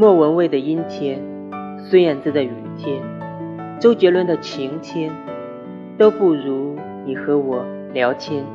莫文蔚的阴天孙燕姿的雨天周杰伦的晴天都不如你和我聊天